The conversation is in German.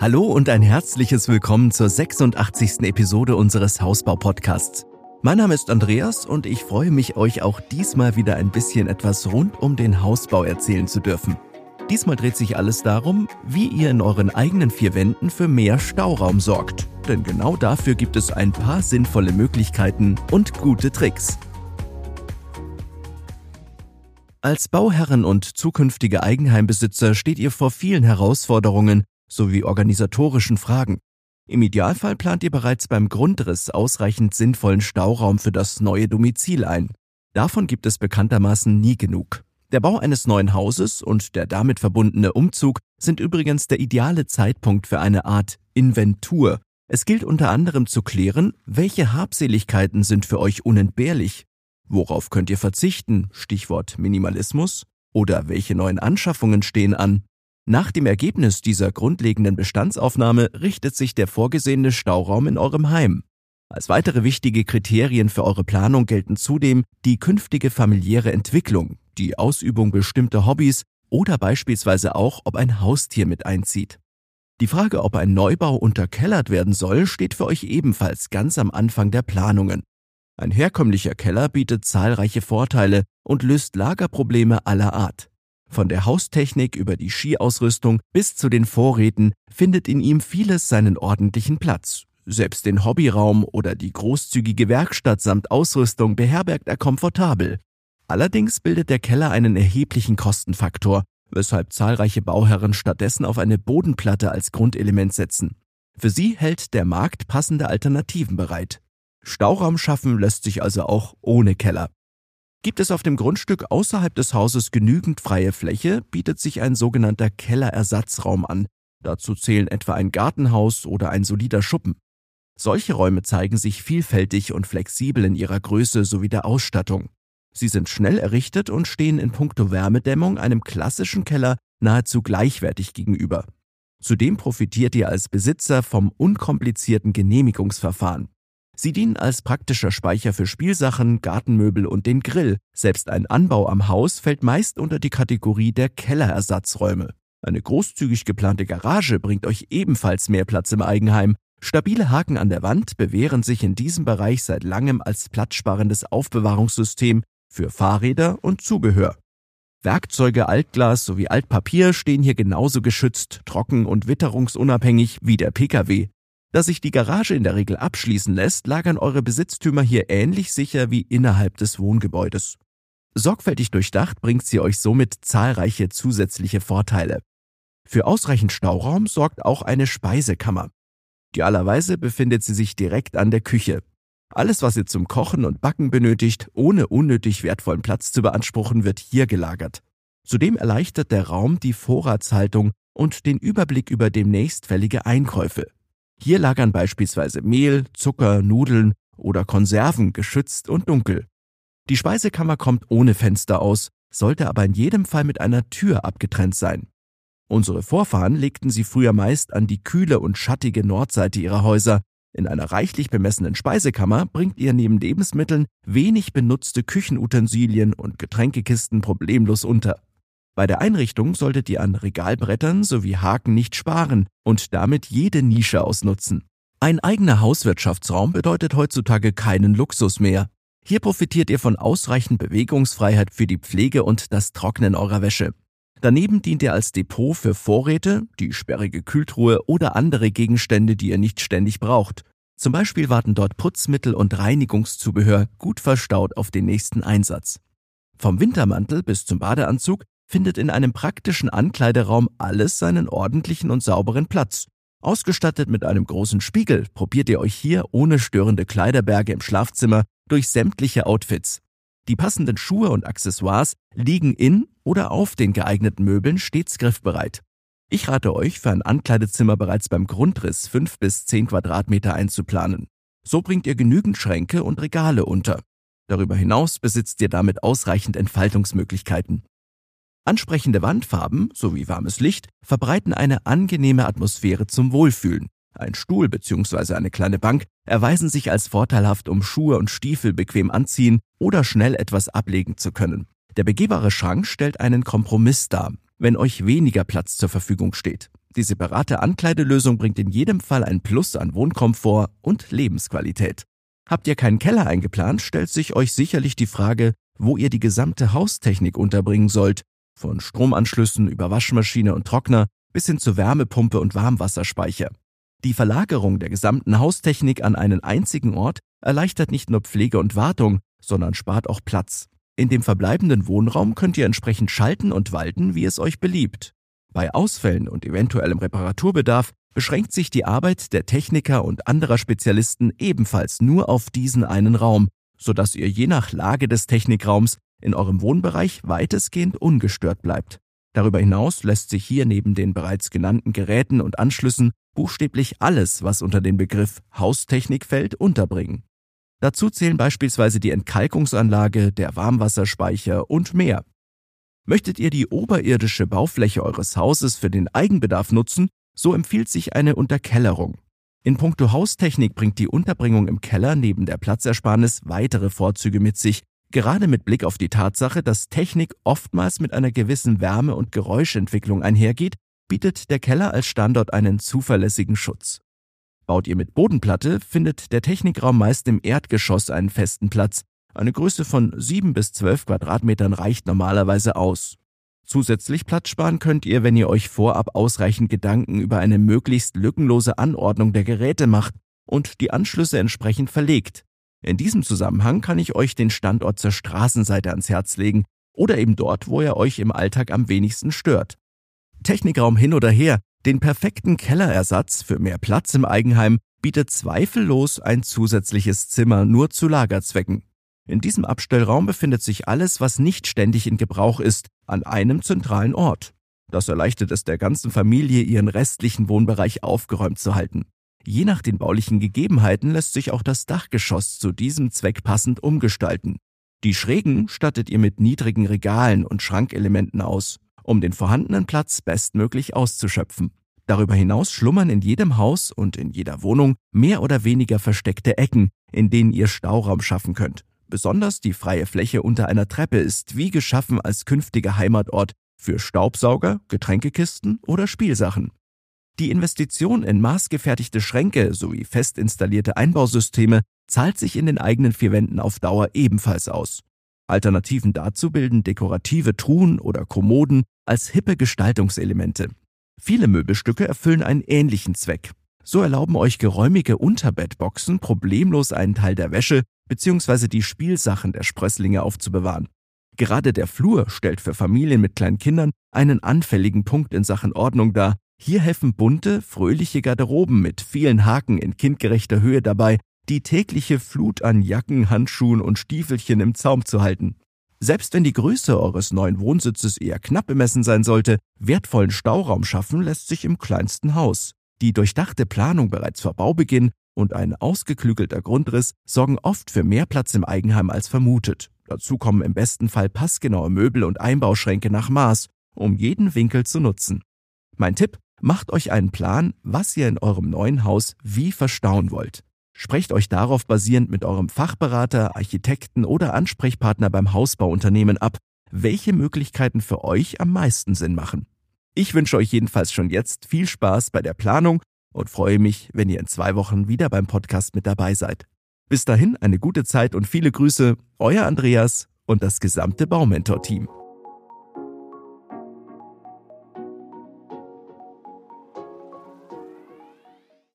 Hallo und ein herzliches Willkommen zur 86. Episode unseres Hausbau-Podcasts. Mein Name ist Andreas und ich freue mich, euch auch diesmal wieder ein bisschen etwas rund um den Hausbau erzählen zu dürfen. Diesmal dreht sich alles darum, wie ihr in euren eigenen vier Wänden für mehr Stauraum sorgt. Denn genau dafür gibt es ein paar sinnvolle Möglichkeiten und gute Tricks. Als Bauherren und zukünftige Eigenheimbesitzer steht ihr vor vielen Herausforderungen sowie organisatorischen Fragen. Im Idealfall plant ihr bereits beim Grundriss ausreichend sinnvollen Stauraum für das neue Domizil ein. Davon gibt es bekanntermaßen nie genug. Der Bau eines neuen Hauses und der damit verbundene Umzug sind übrigens der ideale Zeitpunkt für eine Art Inventur. Es gilt unter anderem zu klären, welche Habseligkeiten sind für euch unentbehrlich, worauf könnt ihr verzichten, Stichwort Minimalismus, oder welche neuen Anschaffungen stehen an, nach dem Ergebnis dieser grundlegenden Bestandsaufnahme richtet sich der vorgesehene Stauraum in eurem Heim. Als weitere wichtige Kriterien für eure Planung gelten zudem die künftige familiäre Entwicklung, die Ausübung bestimmter Hobbys oder beispielsweise auch, ob ein Haustier mit einzieht. Die Frage, ob ein Neubau unterkellert werden soll, steht für euch ebenfalls ganz am Anfang der Planungen. Ein herkömmlicher Keller bietet zahlreiche Vorteile und löst Lagerprobleme aller Art. Von der Haustechnik über die Skiausrüstung bis zu den Vorräten findet in ihm vieles seinen ordentlichen Platz. Selbst den Hobbyraum oder die großzügige Werkstatt samt Ausrüstung beherbergt er komfortabel. Allerdings bildet der Keller einen erheblichen Kostenfaktor, weshalb zahlreiche Bauherren stattdessen auf eine Bodenplatte als Grundelement setzen. Für sie hält der Markt passende Alternativen bereit. Stauraum schaffen lässt sich also auch ohne Keller. Gibt es auf dem Grundstück außerhalb des Hauses genügend freie Fläche, bietet sich ein sogenannter Kellerersatzraum an. Dazu zählen etwa ein Gartenhaus oder ein solider Schuppen. Solche Räume zeigen sich vielfältig und flexibel in ihrer Größe sowie der Ausstattung. Sie sind schnell errichtet und stehen in puncto Wärmedämmung einem klassischen Keller nahezu gleichwertig gegenüber. Zudem profitiert ihr als Besitzer vom unkomplizierten Genehmigungsverfahren. Sie dienen als praktischer Speicher für Spielsachen, Gartenmöbel und den Grill. Selbst ein Anbau am Haus fällt meist unter die Kategorie der Kellerersatzräume. Eine großzügig geplante Garage bringt euch ebenfalls mehr Platz im Eigenheim. Stabile Haken an der Wand bewähren sich in diesem Bereich seit langem als platzsparendes Aufbewahrungssystem für Fahrräder und Zubehör. Werkzeuge, Altglas sowie Altpapier stehen hier genauso geschützt, trocken und witterungsunabhängig wie der Pkw. Da sich die Garage in der Regel abschließen lässt, lagern eure Besitztümer hier ähnlich sicher wie innerhalb des Wohngebäudes. Sorgfältig durchdacht bringt sie euch somit zahlreiche zusätzliche Vorteile. Für ausreichend Stauraum sorgt auch eine Speisekammer. Idealerweise befindet sie sich direkt an der Küche. Alles, was ihr zum Kochen und Backen benötigt, ohne unnötig wertvollen Platz zu beanspruchen, wird hier gelagert. Zudem erleichtert der Raum die Vorratshaltung und den Überblick über demnächst fällige Einkäufe. Hier lagern beispielsweise Mehl, Zucker, Nudeln oder Konserven geschützt und dunkel. Die Speisekammer kommt ohne Fenster aus, sollte aber in jedem Fall mit einer Tür abgetrennt sein. Unsere Vorfahren legten sie früher meist an die kühle und schattige Nordseite ihrer Häuser. In einer reichlich bemessenen Speisekammer bringt ihr neben Lebensmitteln wenig benutzte Küchenutensilien und Getränkekisten problemlos unter. Bei der Einrichtung solltet ihr an Regalbrettern sowie Haken nicht sparen und damit jede Nische ausnutzen. Ein eigener Hauswirtschaftsraum bedeutet heutzutage keinen Luxus mehr. Hier profitiert ihr von ausreichend Bewegungsfreiheit für die Pflege und das Trocknen eurer Wäsche. Daneben dient er als Depot für Vorräte, die sperrige Kühltruhe oder andere Gegenstände, die ihr nicht ständig braucht. Zum Beispiel warten dort Putzmittel und Reinigungszubehör gut verstaut auf den nächsten Einsatz. Vom Wintermantel bis zum Badeanzug findet in einem praktischen Ankleideraum alles seinen ordentlichen und sauberen Platz. Ausgestattet mit einem großen Spiegel probiert ihr euch hier ohne störende Kleiderberge im Schlafzimmer durch sämtliche Outfits. Die passenden Schuhe und Accessoires liegen in oder auf den geeigneten Möbeln stets griffbereit. Ich rate euch, für ein Ankleidezimmer bereits beim Grundriss 5 bis 10 Quadratmeter einzuplanen. So bringt ihr genügend Schränke und Regale unter. Darüber hinaus besitzt ihr damit ausreichend Entfaltungsmöglichkeiten. Ansprechende Wandfarben sowie warmes Licht verbreiten eine angenehme Atmosphäre zum Wohlfühlen. Ein Stuhl bzw. eine kleine Bank erweisen sich als vorteilhaft, um Schuhe und Stiefel bequem anziehen oder schnell etwas ablegen zu können. Der begehbare Schrank stellt einen Kompromiss dar, wenn euch weniger Platz zur Verfügung steht. Die separate Ankleidelösung bringt in jedem Fall ein Plus an Wohnkomfort und Lebensqualität. Habt ihr keinen Keller eingeplant, stellt sich euch sicherlich die Frage, wo ihr die gesamte Haustechnik unterbringen sollt, von Stromanschlüssen über Waschmaschine und Trockner bis hin zu Wärmepumpe und Warmwasserspeicher. Die Verlagerung der gesamten Haustechnik an einen einzigen Ort erleichtert nicht nur Pflege und Wartung, sondern spart auch Platz. In dem verbleibenden Wohnraum könnt ihr entsprechend schalten und walten, wie es euch beliebt. Bei Ausfällen und eventuellem Reparaturbedarf beschränkt sich die Arbeit der Techniker und anderer Spezialisten ebenfalls nur auf diesen einen Raum, sodass ihr je nach Lage des Technikraums in eurem Wohnbereich weitestgehend ungestört bleibt. Darüber hinaus lässt sich hier neben den bereits genannten Geräten und Anschlüssen buchstäblich alles, was unter den Begriff Haustechnik fällt, unterbringen. Dazu zählen beispielsweise die Entkalkungsanlage, der Warmwasserspeicher und mehr. Möchtet ihr die oberirdische Baufläche eures Hauses für den Eigenbedarf nutzen, so empfiehlt sich eine Unterkellerung. In puncto Haustechnik bringt die Unterbringung im Keller neben der Platzersparnis weitere Vorzüge mit sich, gerade mit Blick auf die Tatsache, dass Technik oftmals mit einer gewissen Wärme- und Geräuschentwicklung einhergeht, bietet der Keller als Standort einen zuverlässigen Schutz. Baut ihr mit Bodenplatte, findet der Technikraum meist im Erdgeschoss einen festen Platz. Eine Größe von 7 bis 12 Quadratmetern reicht normalerweise aus. Zusätzlich Platz sparen könnt ihr, wenn ihr euch vorab ausreichend Gedanken über eine möglichst lückenlose Anordnung der Geräte macht und die Anschlüsse entsprechend verlegt. In diesem Zusammenhang kann ich euch den Standort zur Straßenseite ans Herz legen oder eben dort, wo er euch im Alltag am wenigsten stört. Technikraum hin oder her, den perfekten Kellerersatz für mehr Platz im Eigenheim bietet zweifellos ein zusätzliches Zimmer nur zu Lagerzwecken. In diesem Abstellraum befindet sich alles, was nicht ständig in Gebrauch ist, an einem zentralen Ort. Das erleichtert es der ganzen Familie, ihren restlichen Wohnbereich aufgeräumt zu halten. Je nach den baulichen Gegebenheiten lässt sich auch das Dachgeschoss zu diesem Zweck passend umgestalten. Die Schrägen stattet ihr mit niedrigen Regalen und Schrankelementen aus, um den vorhandenen Platz bestmöglich auszuschöpfen. Darüber hinaus schlummern in jedem Haus und in jeder Wohnung mehr oder weniger versteckte Ecken, in denen ihr Stauraum schaffen könnt. Besonders die freie Fläche unter einer Treppe ist wie geschaffen als künftiger Heimatort für Staubsauger, Getränkekisten oder Spielsachen. Die Investition in maßgefertigte Schränke sowie fest installierte Einbausysteme zahlt sich in den eigenen vier Wänden auf Dauer ebenfalls aus. Alternativen dazu bilden dekorative Truhen oder Kommoden als hippe Gestaltungselemente. Viele Möbelstücke erfüllen einen ähnlichen Zweck. So erlauben euch geräumige Unterbettboxen problemlos einen Teil der Wäsche bzw. die Spielsachen der Sprösslinge aufzubewahren. Gerade der Flur stellt für Familien mit kleinen Kindern einen anfälligen Punkt in Sachen Ordnung dar. Hier helfen bunte, fröhliche Garderoben mit vielen Haken in kindgerechter Höhe dabei, die tägliche Flut an Jacken, Handschuhen und Stiefelchen im Zaum zu halten. Selbst wenn die Größe eures neuen Wohnsitzes eher knapp bemessen sein sollte, wertvollen Stauraum schaffen lässt sich im kleinsten Haus. Die durchdachte Planung bereits vor Baubeginn und ein ausgeklügelter Grundriss sorgen oft für mehr Platz im Eigenheim als vermutet. Dazu kommen im besten Fall passgenaue Möbel und Einbauschränke nach Maß, um jeden Winkel zu nutzen. Mein Tipp, macht euch einen Plan, was ihr in eurem neuen Haus wie verstauen wollt. Sprecht euch darauf basierend mit eurem Fachberater, Architekten oder Ansprechpartner beim Hausbauunternehmen ab, welche Möglichkeiten für euch am meisten Sinn machen. Ich wünsche euch jedenfalls schon jetzt viel Spaß bei der Planung und freue mich, wenn ihr in zwei Wochen wieder beim Podcast mit dabei seid. Bis dahin eine gute Zeit und viele Grüße, euer Andreas und das gesamte Baumentor-Team.